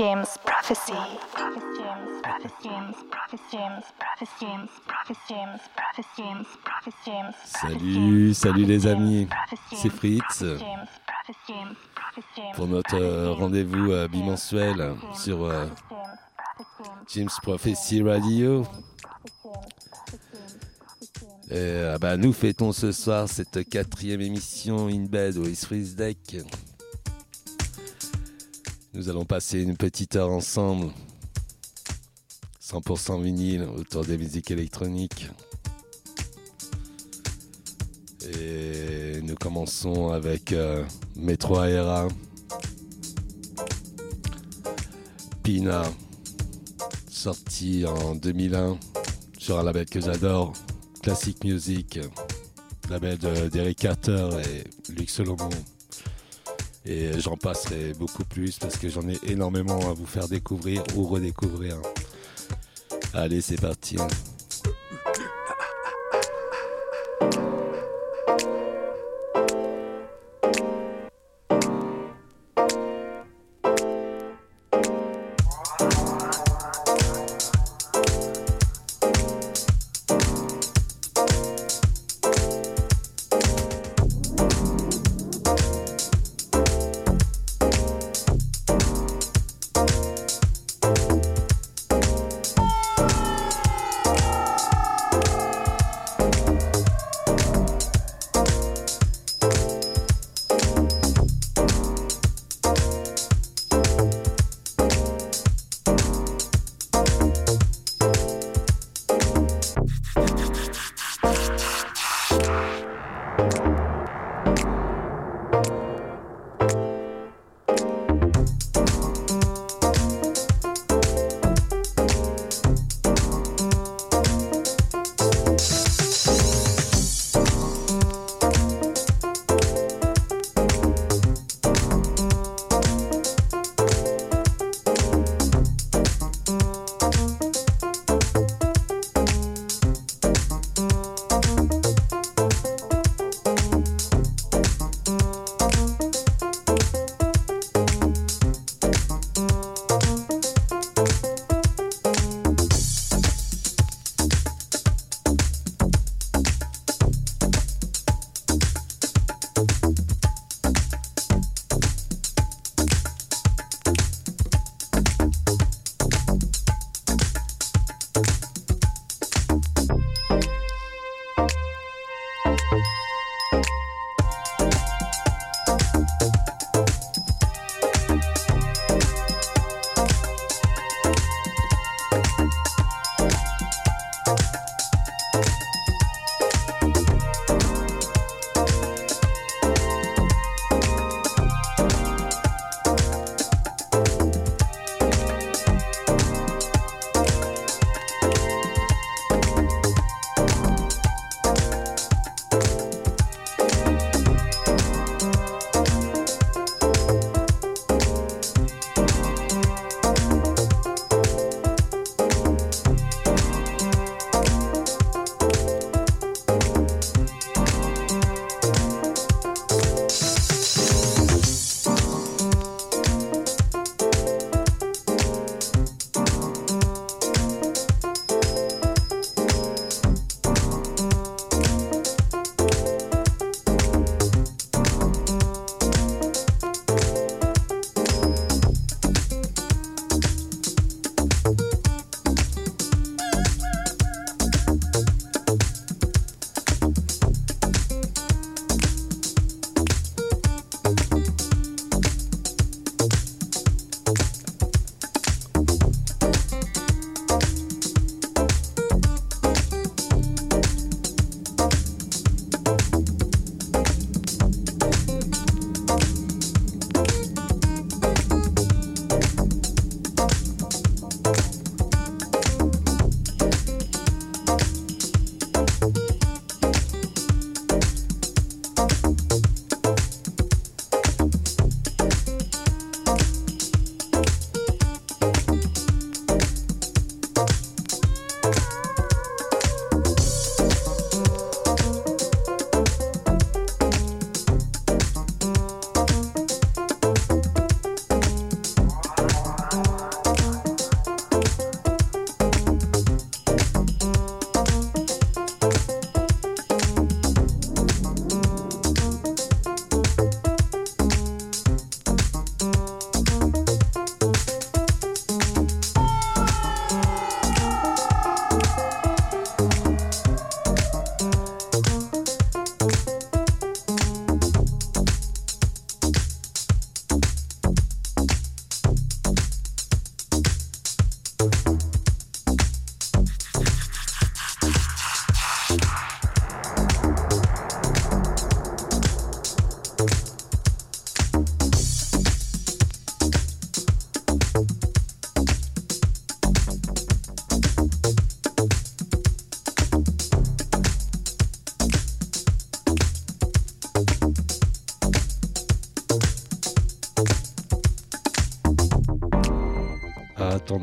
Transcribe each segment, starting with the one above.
James Prophecy. Salut, salut les amis, c'est Fritz. Pour notre euh, rendez-vous euh, bimensuel sur euh, James Prophecy Radio. Et, ah bah, nous fêtons ce soir cette quatrième émission In Bed au Freeze Deck. Nous allons passer une petite heure ensemble, 100% vinyle autour des musiques électroniques. Et nous commençons avec euh, Metro Aera, Pina, sorti en 2001 sur un label que j'adore, Classic Music, label d'Eric Carter et Luc Solomon. Et j'en passerai beaucoup plus parce que j'en ai énormément à vous faire découvrir ou redécouvrir. Allez, c'est parti. Ah,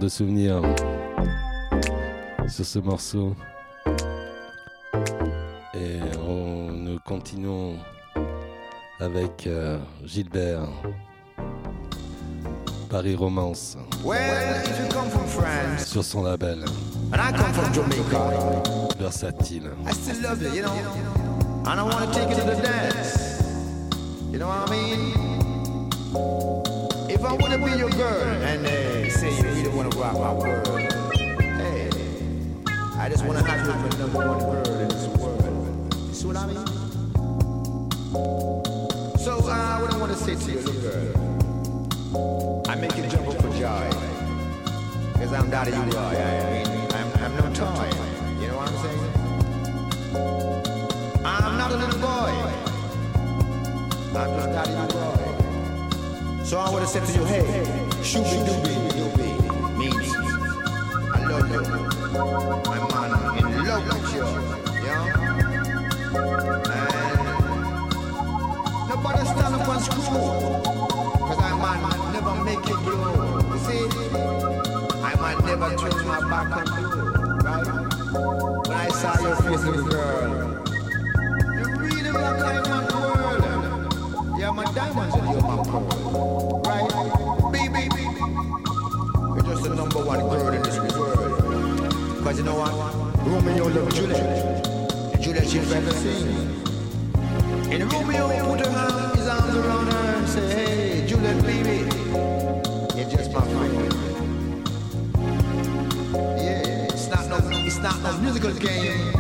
De souvenirs sur ce morceau. Et on, nous continuons avec euh, Gilbert. Paris Romance. Well, if you come from France, sur son label. And I come from Jamaica. Versatile. I still love you, you know. And I want to take you to the dance. You know what I mean? If I want to be your girl and uh, say you really want to rock my world, hey, I just want to have you as my number one girl in this world. You see what I mean? So uh, what I want to say to you, little girl, I make you jump up for joy. Cause I'm daddy you boy. I mean, I'm, I'm no toy. You know what I'm saying? I'm not a little boy. I'm just daddy you boy. So I would have said to you, hey, shooby dooby dooby means I love you. I'm man in love with you. Know? And nobody stand up and screw. Cause I'm man never make it blow. You see? I might never turn my back on you, right? When I saw your face, the number one girl in this world. Cause you know what? Romeo loved Juliet. Juliet, she better sing. And Romeo put her arm, his arms around her and say, Hey, Juliet, baby, you're just my friend. Yeah, it's not no, it's not no musical game.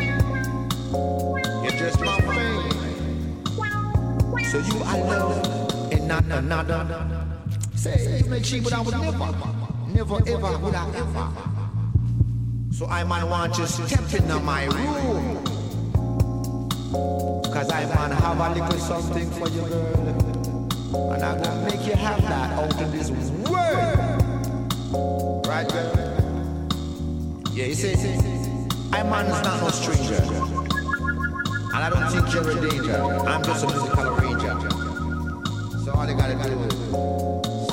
You're just my friend. So you I love and not another. Say, make she, but I would never, never ever would I ever. So I might want you to step into my room. Cause I might have a little something for you, girl. And I'm gonna make you have that out in this world. Right, girl? Yeah, you see, I man's not no stranger. And I don't think you're a danger. I'm just a musical arranger. So all you gotta do is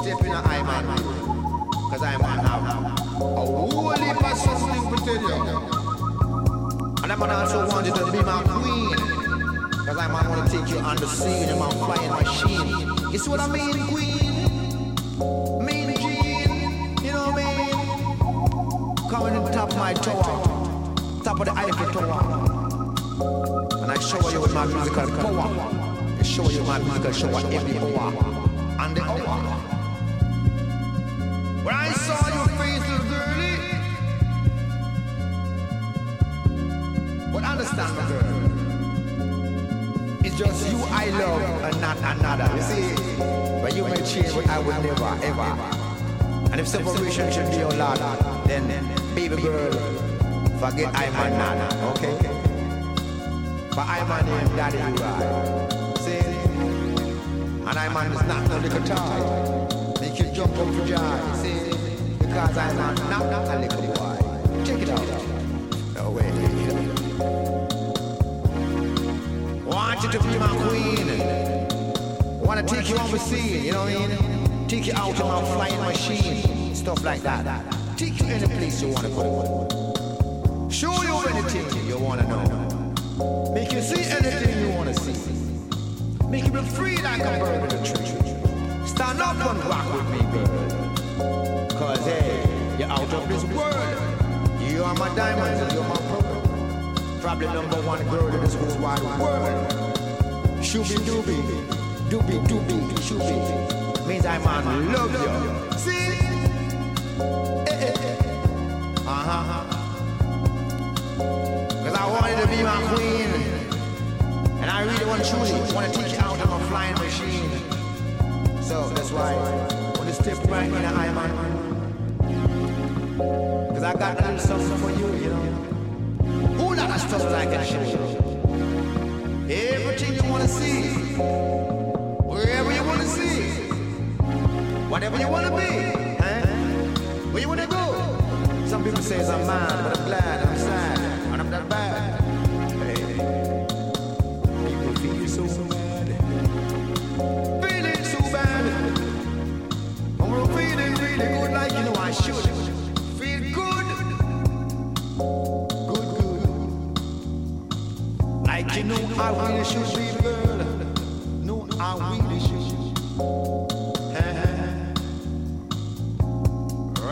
step in a I man. Cause I man have a whole heap of something to tell you. And I man also want you to be my queen. Cause I might wanna take you on the scene in my flying machine. You see what I mean, queen? Mean Jean, you know what I mean? Coming on top of my tower, top of the Eiffel Tower. And I shower you with my musical power. I show you my musical shower every hour. And the But I would never, ever. And if separation should be your lot, then, baby girl, forget I'm a nana, okay? But I'm a name daddy you right. See? And I'm on is not no little toy. Make you jump up for joy, see? Because I'm not, not a little boy. Check it out. No way. Want you to be my queen. Want to take you overseas, you know what I mean? Take you out on my flying machine, stuff like that. Take you any place you want to go. Show you anything you want to know. Make you see anything you want to see. Make you be free like a bird in a tree. Stand up and rock with me, girl. Cause hey, you're out of this world. You are my diamonds and you're my pearl. Probably number one girl in this whole wide world. Shooby dooby, dooby dooby, shooby. Means I man love you. See? Eh, eh, eh. Uh-huh. Cause I wanted to be my queen. And I really want to truly want to you out of my flying machine. So that's why when you step right in, I man. Cause I got a little something for you, you know. Who lot of stuff like I show you. Everything you wanna see, Whatever you wanna be. Eh? Where you wanna go? Some people say I'm mad, but I'm glad, I'm sad, and I'm not bad. Hey, so bad, feeling so bad. I'm really good, like you know I should. Feel good, good, good. Like you know I should be good. No, I will.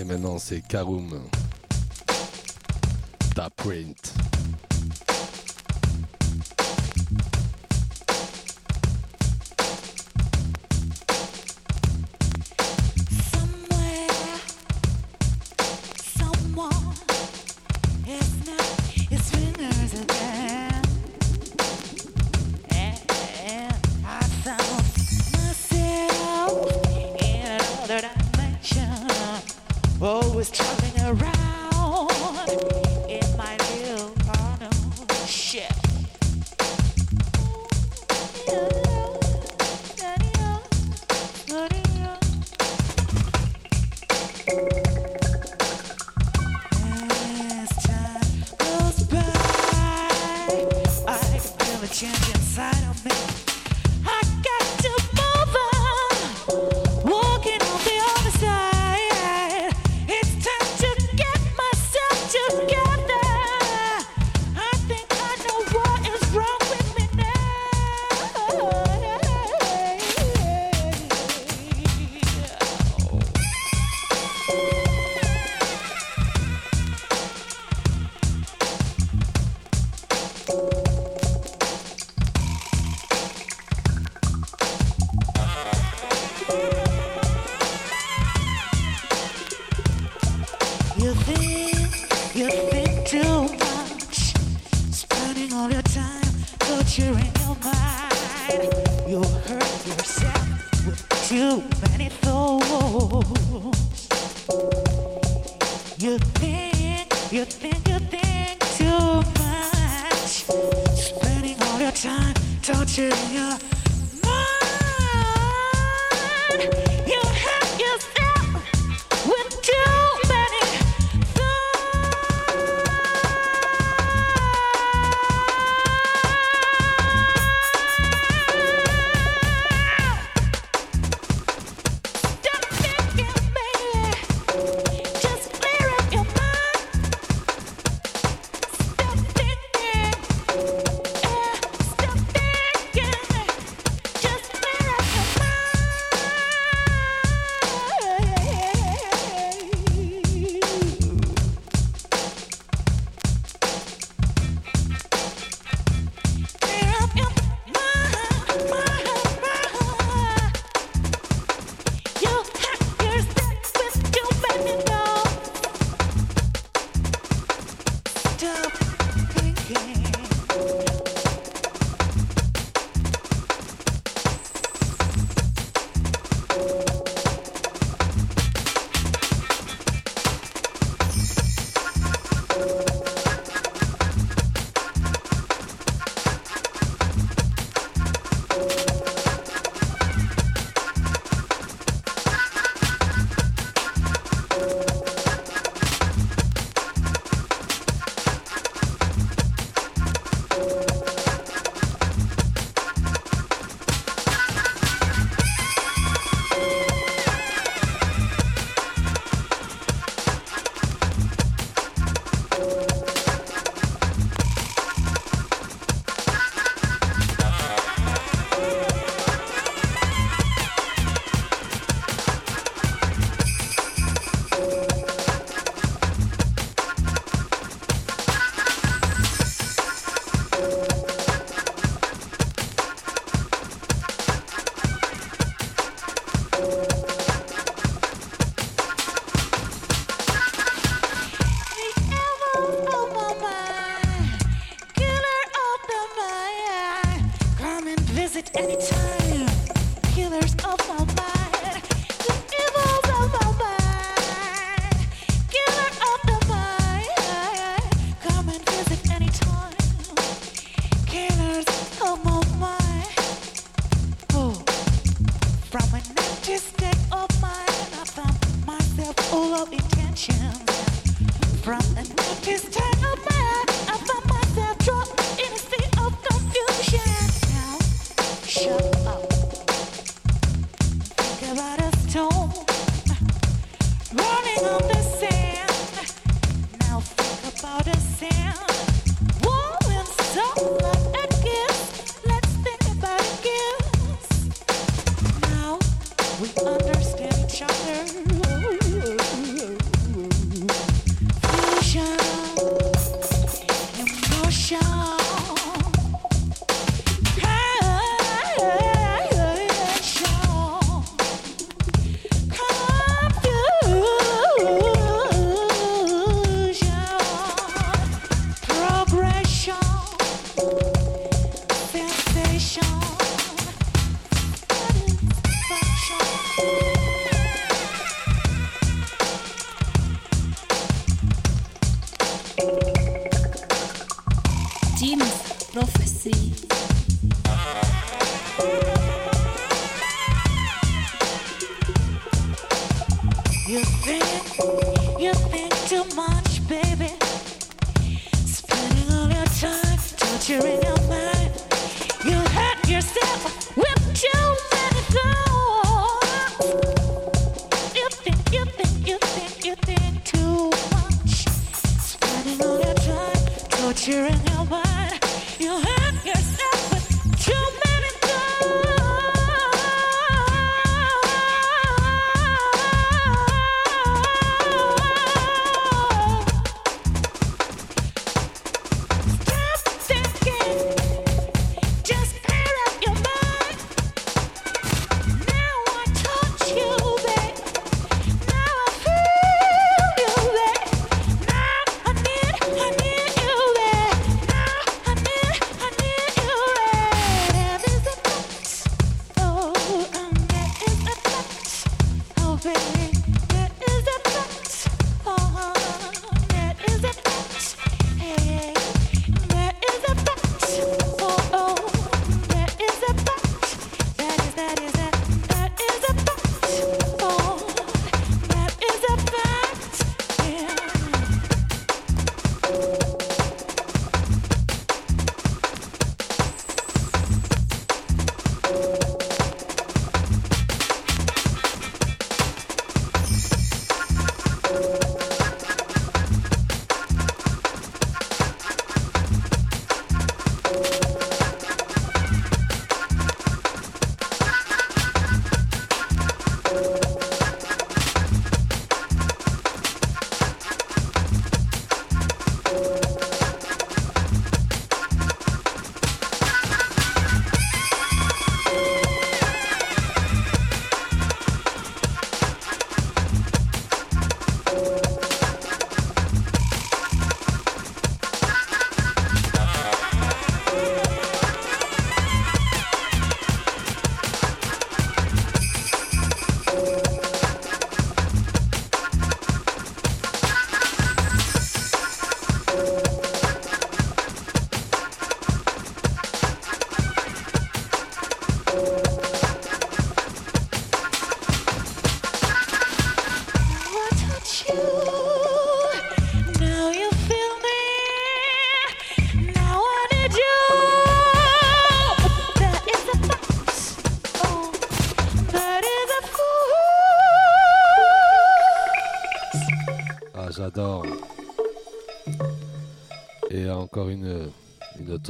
Et maintenant, c'est Karoum. Ta print.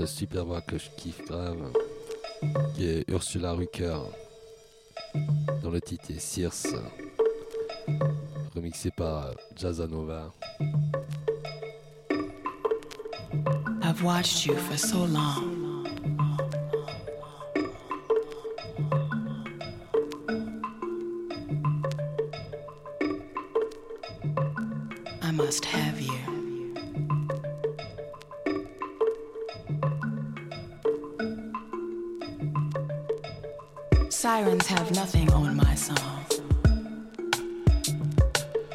cette super voix que je kiffe grave, qui est Ursula Rucker, dont le titre est Circe, remixé par Jazzanova. I've watched you for so long. must have you. Sirens have nothing on my song.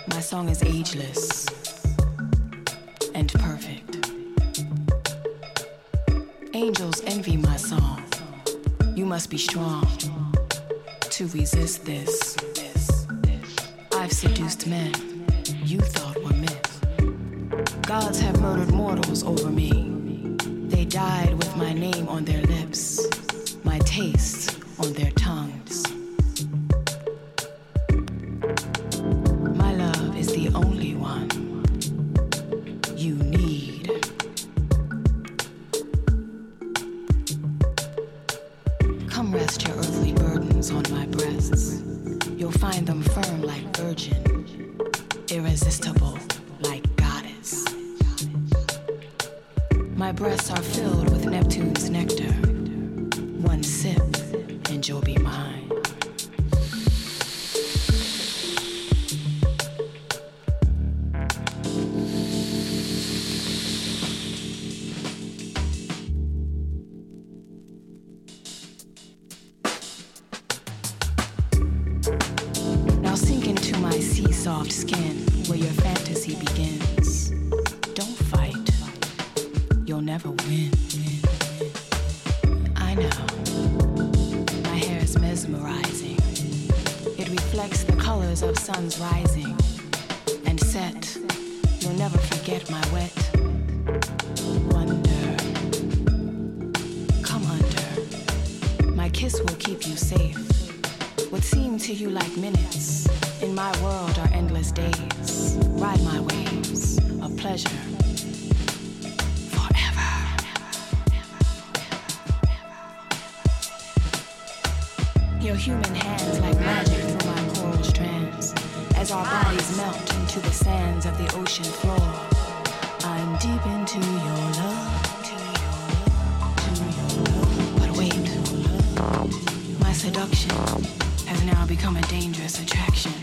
My song is ageless and perfect. Angels envy my song. You must be strong to resist this. I've seduced men you thought were myth. Gods have murdered mortals over me. They died with my name on their lips, my taste my wet wonder. Come under. My kiss will keep you safe. What seem to you like minutes in my world are endless days. Ride my waves of pleasure. Forever. Your human hands like magic through my coral strands as our bodies melt into the sands of the ocean floor seduction has now become a dangerous attraction.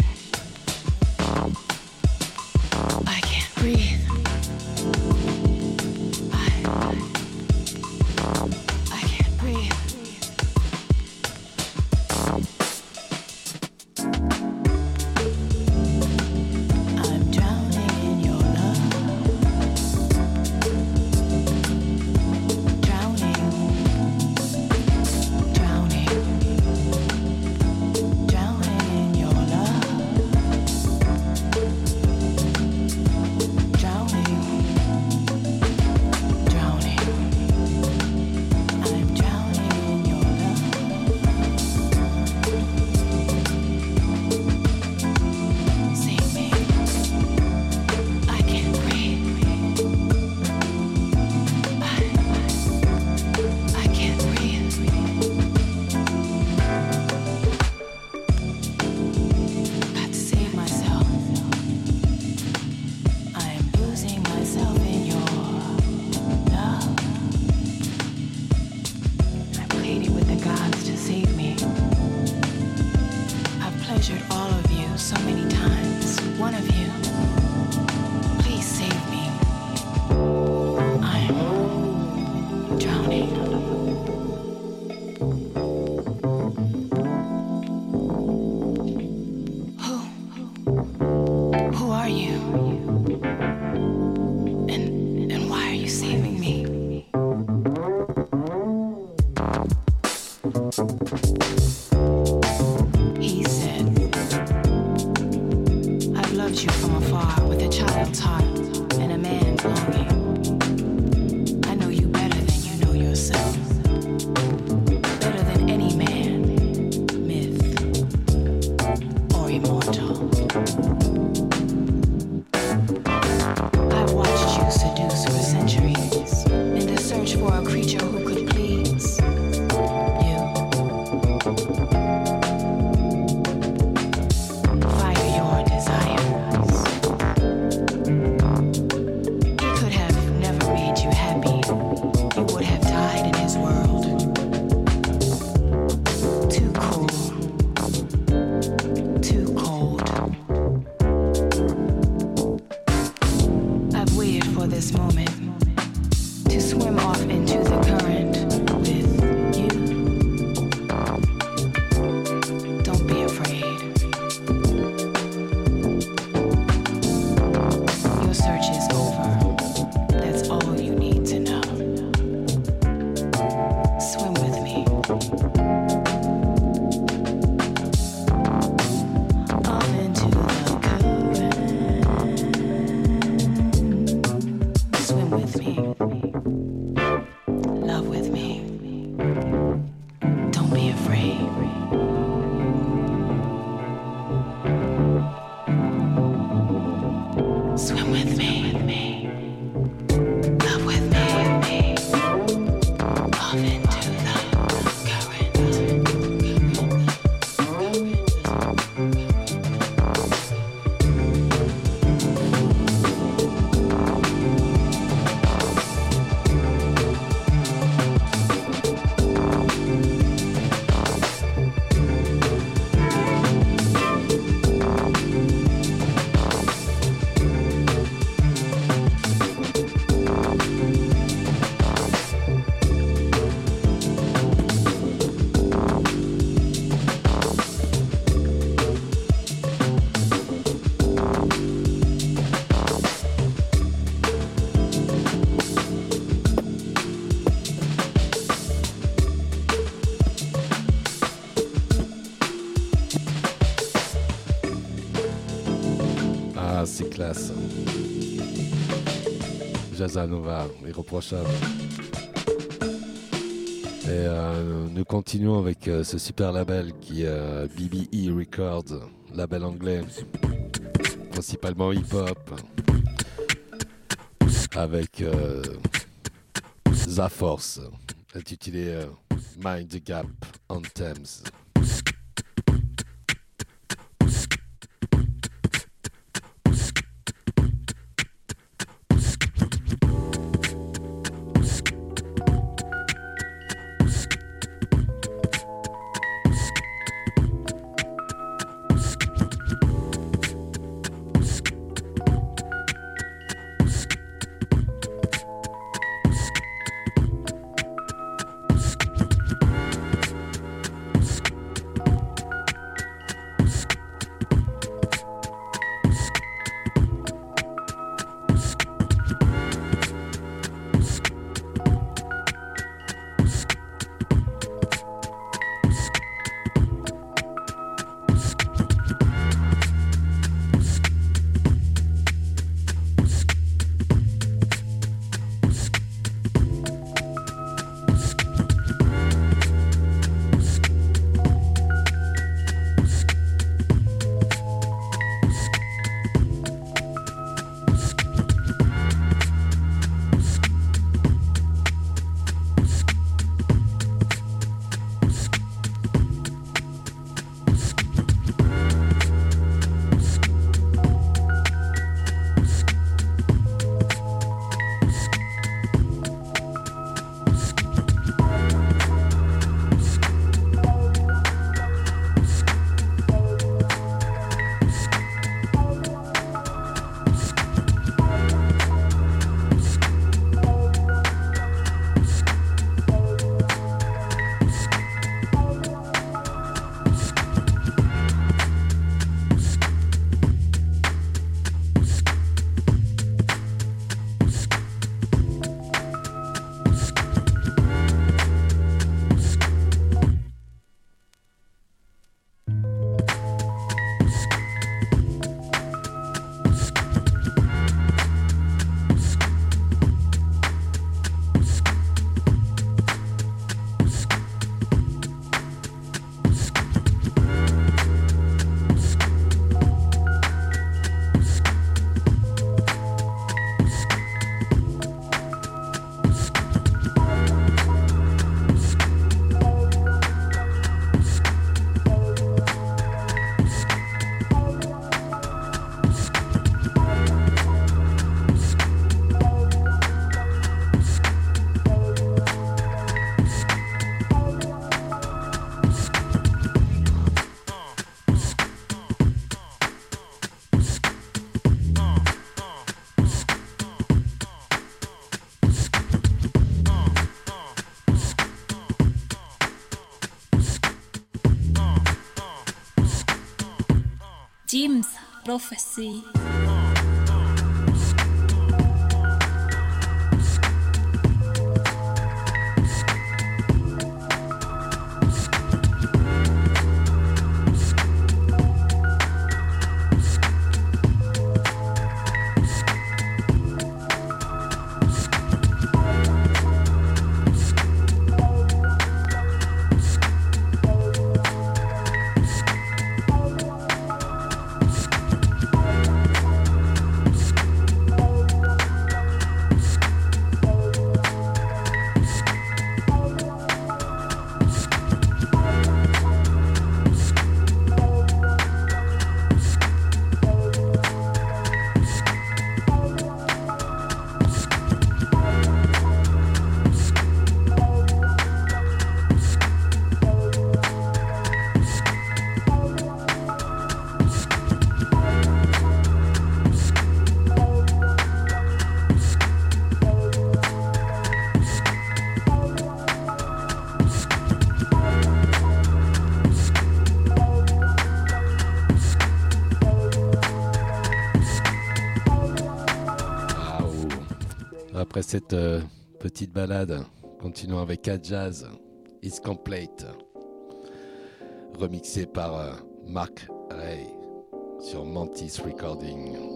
Jazzanova, irreprochable. Et euh, nous continuons avec euh, ce super label qui est euh, BBE Records, label anglais, principalement hip-hop, avec euh, Zaforce, intitulé Mind the Gap Anthems. Jim's Prophecy. Cette euh, petite balade, continuons avec A Jazz, It's Complete, remixé par euh, Mark Ray sur Mantis Recording.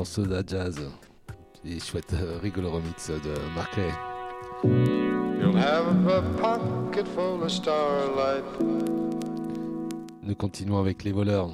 morceau de jazz. Et chouette euh, rigolo remix de Marclay. You'll have a. Nous continuons avec les voleurs.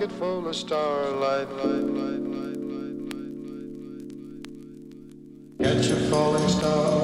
Pocket full of starlight. Catch a falling star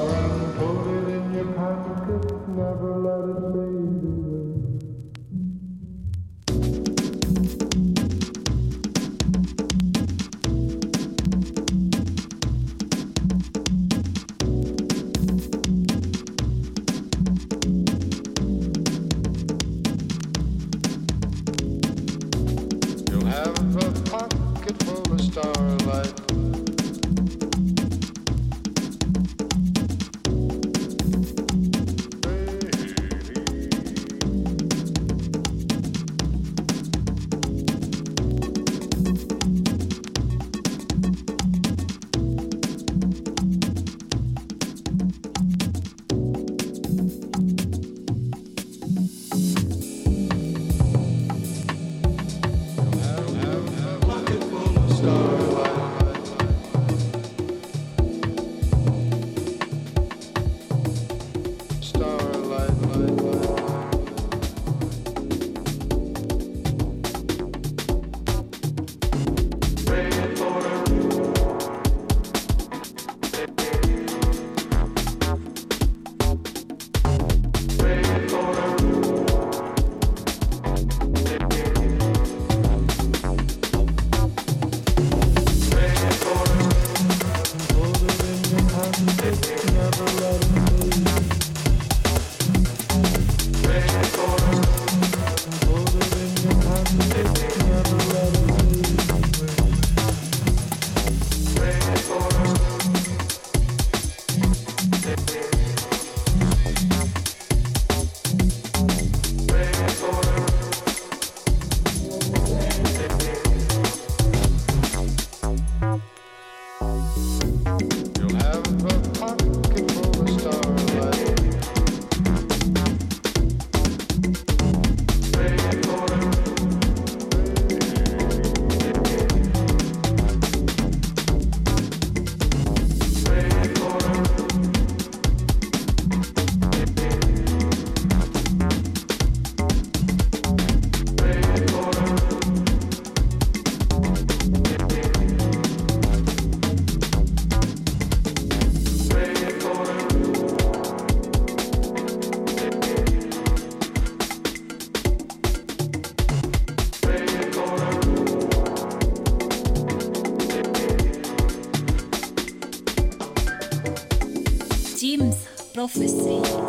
self-esteem.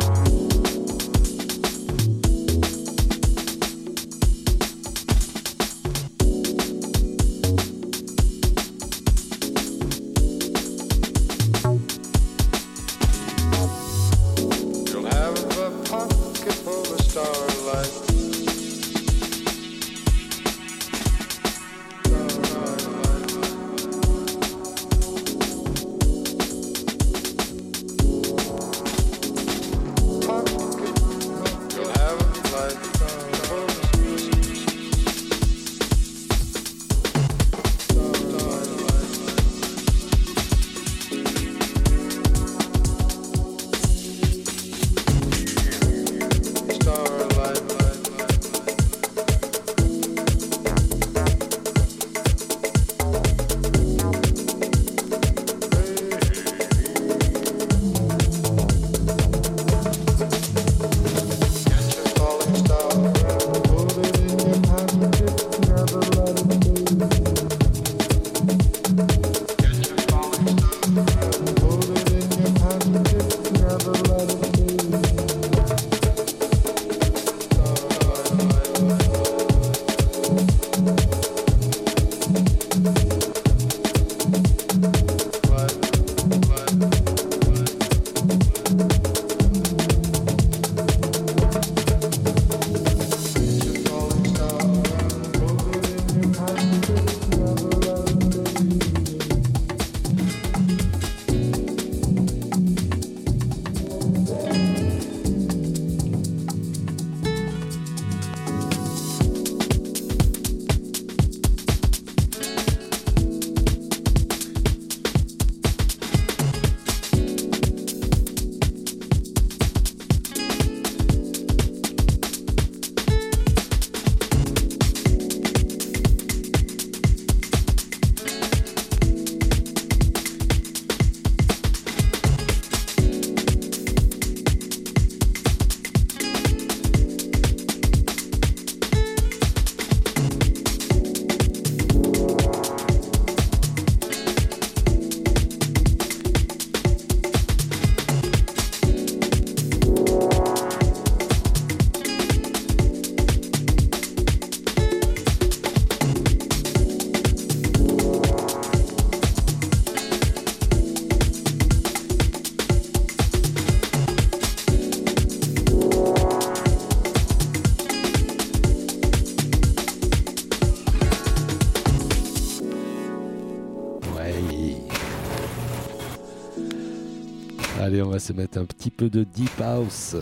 Se mettre un petit peu de deep house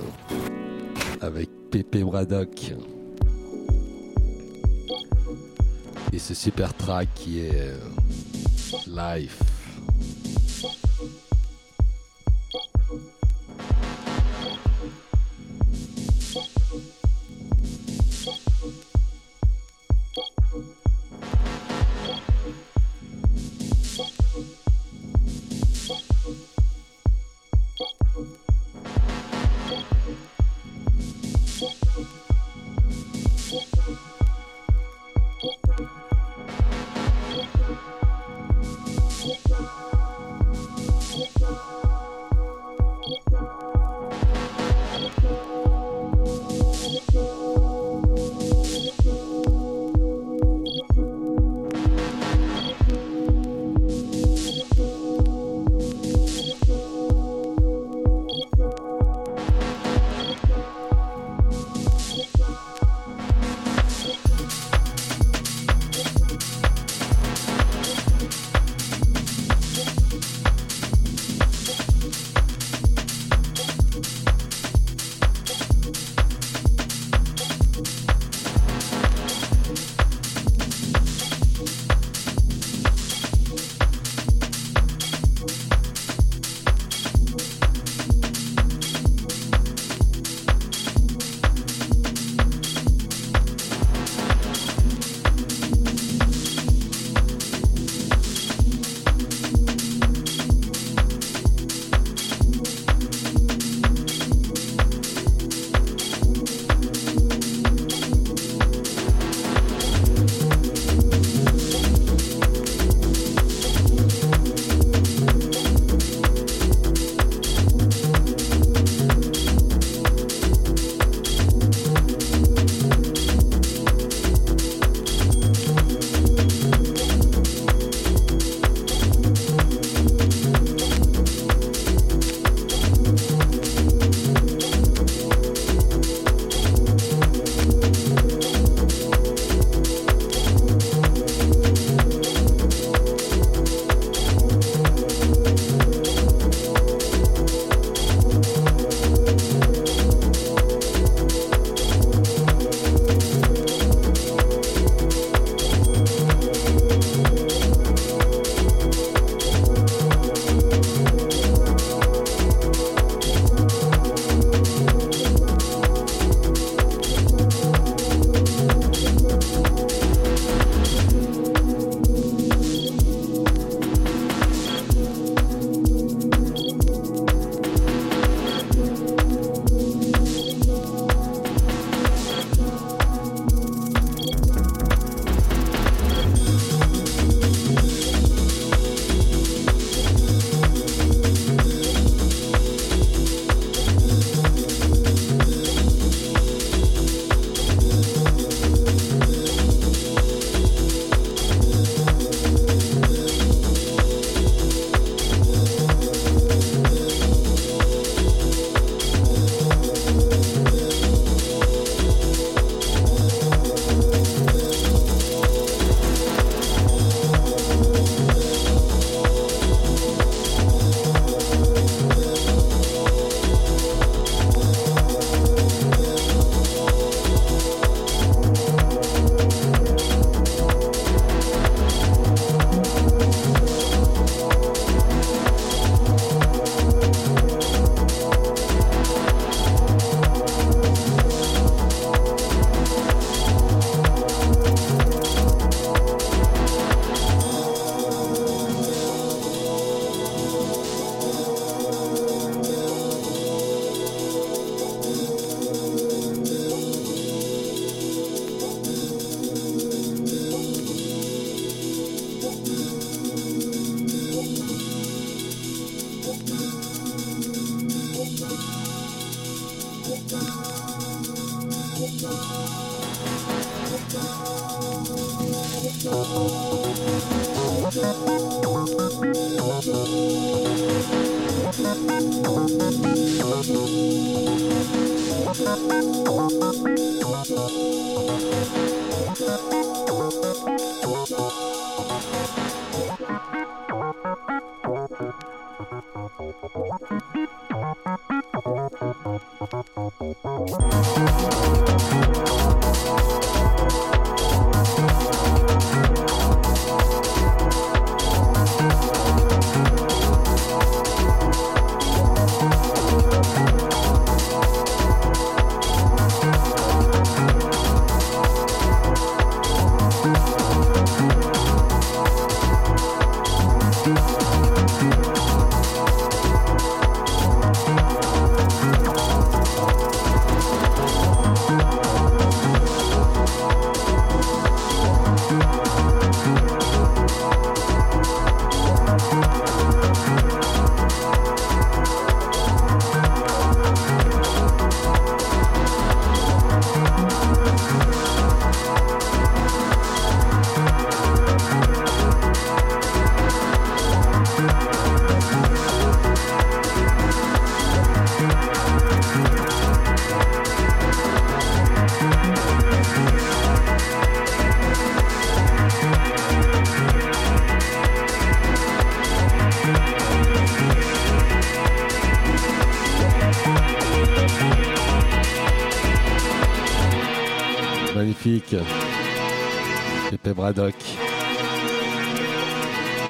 avec Pepe Braddock. Et ce super track qui est euh, Life.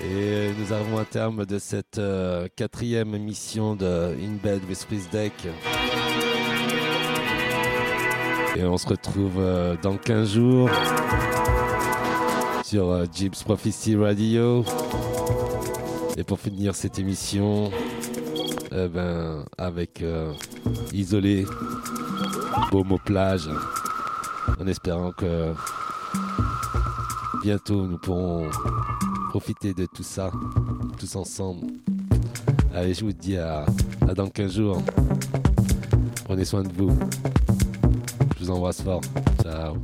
Et nous arrivons à terme de cette euh, quatrième émission de In Bed with Swiss Deck. Et on se retrouve euh, dans 15 jours sur euh, Jeeps Prophecy Radio. Et pour finir cette émission, eh ben, avec euh, Isolé, Beaume plage, en espérant que bientôt nous pourrons profiter de tout ça, tous ensemble. Allez, je vous dis à, dans 15 jours. Prenez soin de vous. Je vous embrasse fort. Ciao.